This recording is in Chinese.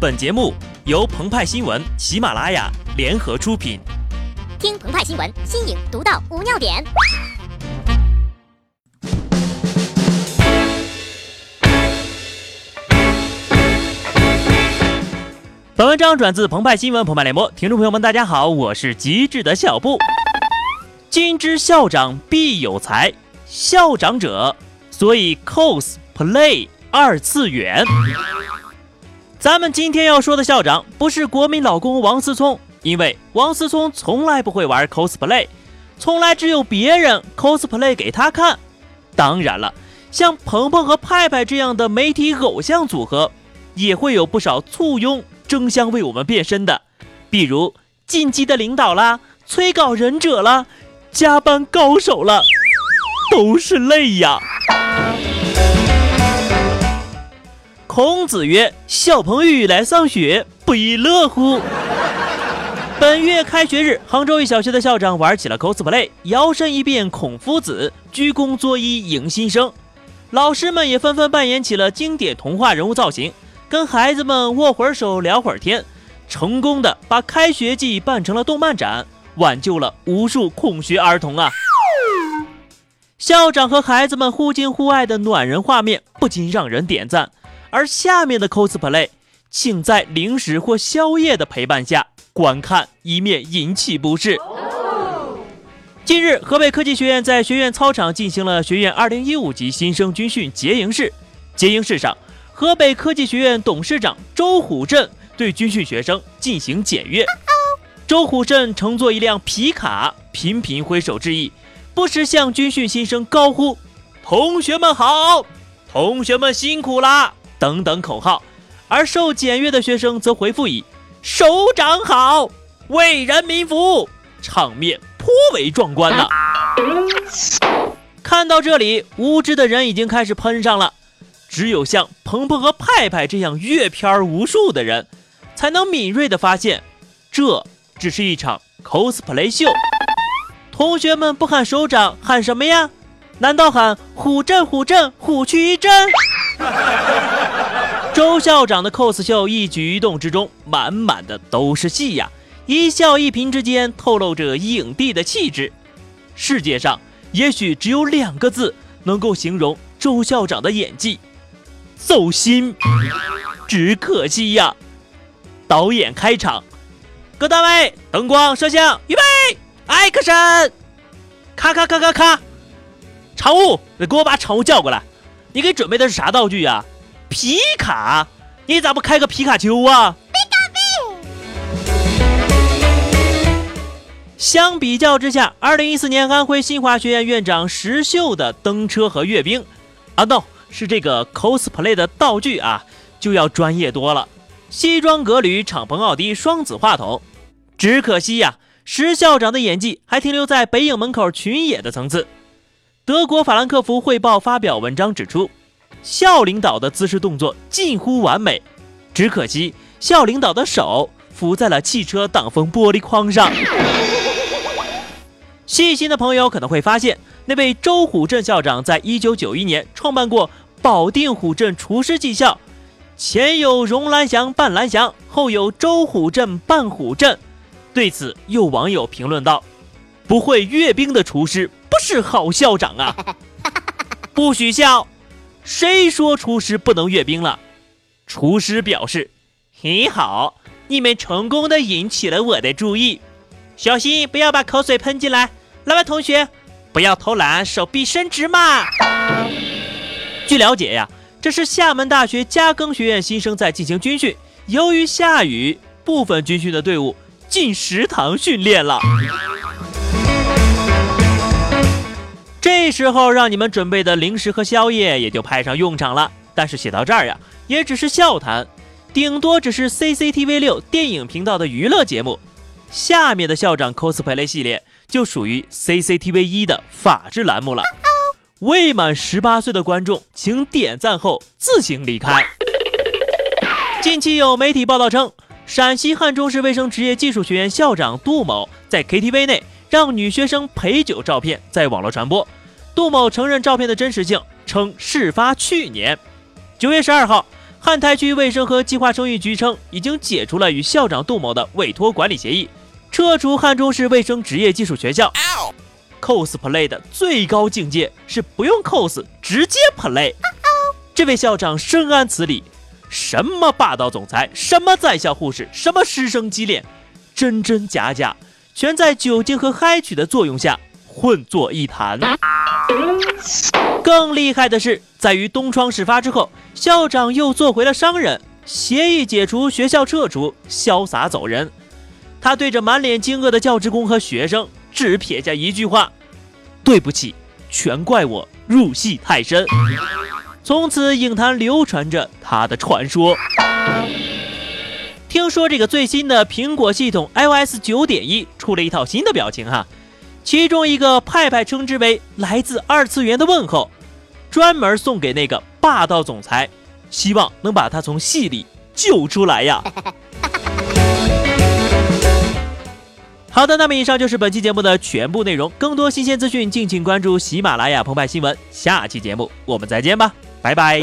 本节目由澎湃新闻、喜马拉雅联合出品。听澎湃新闻，新颖独到，无尿点。本文章转自澎湃新闻澎湃联播，听众朋友们，大家好，我是极致的小布。今之校长必有才，校长者，所以 cosplay 二次元。咱们今天要说的校长不是国民老公王思聪，因为王思聪从来不会玩 cosplay，从来只有别人 cosplay 给他看。当然了，像鹏鹏和派派这样的媒体偶像组合，也会有不少簇拥争相为我们变身的，比如进击的领导啦、催稿忍者啦、加班高手了，都是泪呀。孔子曰：“小朋友来上学，不亦乐乎？”本月开学日，杭州一小学的校长玩起了 cosplay，摇身一变孔夫子，鞠躬作揖迎新生。老师们也纷纷扮演起了经典童话人物造型，跟孩子们握会儿手，聊会儿天，成功的把开学季办成了动漫展，挽救了无数空学儿童啊！校长和孩子们互敬互爱的暖人画面，不禁让人点赞。而下面的 cosplay，请在零食或宵夜的陪伴下观看，以免引起不适。近日，河北科技学院在学院操场进行了学院2015级新生军训结营式。结营式上，河北科技学院董事长周虎镇对军训学生进行检阅。周虎镇乘坐一辆皮卡，频频挥手致意，不时向军训新生高呼：“同学们好，同学们辛苦啦！”等等口号，而受检阅的学生则回复以“首长好，为人民服务”，场面颇为壮观呢。看到这里，无知的人已经开始喷上了。只有像鹏鹏和派派这样阅片无数的人，才能敏锐地发现，这只是一场 cosplay 秀。同学们不喊首长，喊什么呀？难道喊虎镇虎镇虎躯一震？周校长的 cos 秀一举一动之中，满满的都是戏呀！一笑一颦之间，透露着影帝的气质。世界上也许只有两个字能够形容周校长的演技：走心。只可惜呀，导演开场，各单位灯光摄像预备，action！咔咔咔咔咔，常务，给我把常务叫过来。你给准备的是啥道具呀？皮卡？你咋不开个皮卡丘啊？皮卡丘。相比较之下，二零一四年安徽新华学院院长石秀的登车和阅兵，啊，no，是这个 cosplay 的道具啊，就要专业多了。西装革履，敞篷奥迪，双子话筒。只可惜呀，石校长的演技还停留在北影门口群演的层次。德国法兰克福汇报发表文章指出，校领导的姿势动作近乎完美，只可惜校领导的手扶在了汽车挡风玻璃框上。细心的朋友可能会发现，那位周虎镇校长在一九九一年创办过保定虎镇厨师技校，前有荣兰祥伴兰祥，后有周虎镇伴虎镇。对此，有网友评论道：“不会阅兵的厨师不。”是好校长啊！不许笑！谁说厨师不能阅兵了？厨师表示：“很好，你们成功的引起了我的注意。小心不要把口水喷进来。老板同学，不要偷懒，手臂伸直嘛。”据了解呀，这是厦门大学嘉庚学院新生在进行军训，由于下雨，部分军训的队伍进食堂训练了。这时候让你们准备的零食和宵夜也就派上用场了。但是写到这儿呀，也只是笑谈，顶多只是 CCTV 六电影频道的娱乐节目。下面的校长 cosplay 系列就属于 CCTV 一的法制栏目了。未满十八岁的观众，请点赞后自行离开。近期有媒体报道称，陕西汉中市卫生职业技术学院校长杜某在 KTV 内。让女学生陪酒照片在网络传播，杜某承认照片的真实性，称事发去年九月十二号，汉台区卫生和计划生育局称，已经解除了与校长杜某的委托管理协议，撤除汉中市卫生职业技术学校。cosplay 的最高境界是不用 cos，直接 play。这位校长深谙此理，什么霸道总裁，什么在校护士，什么师生畸恋，真真假假，全在酒精和嗨曲的作用下混作一谈。更厉害的是，在于东窗事发之后，校长又做回了商人，协议解除，学校撤除，潇洒走人。他对着满脸惊愕的教职工和学生，只撇下一句话：“对不起，全怪我入戏太深。”从此，影坛流传着他的传说。听说这个最新的苹果系统 iOS 九点一出了一套新的表情哈，其中一个派派称之为“来自二次元的问候”，专门送给那个霸道总裁，希望能把他从戏里救出来呀。好的，那么以上就是本期节目的全部内容。更多新鲜资讯，敬请关注喜马拉雅澎湃新闻。下期节目我们再见吧，拜拜。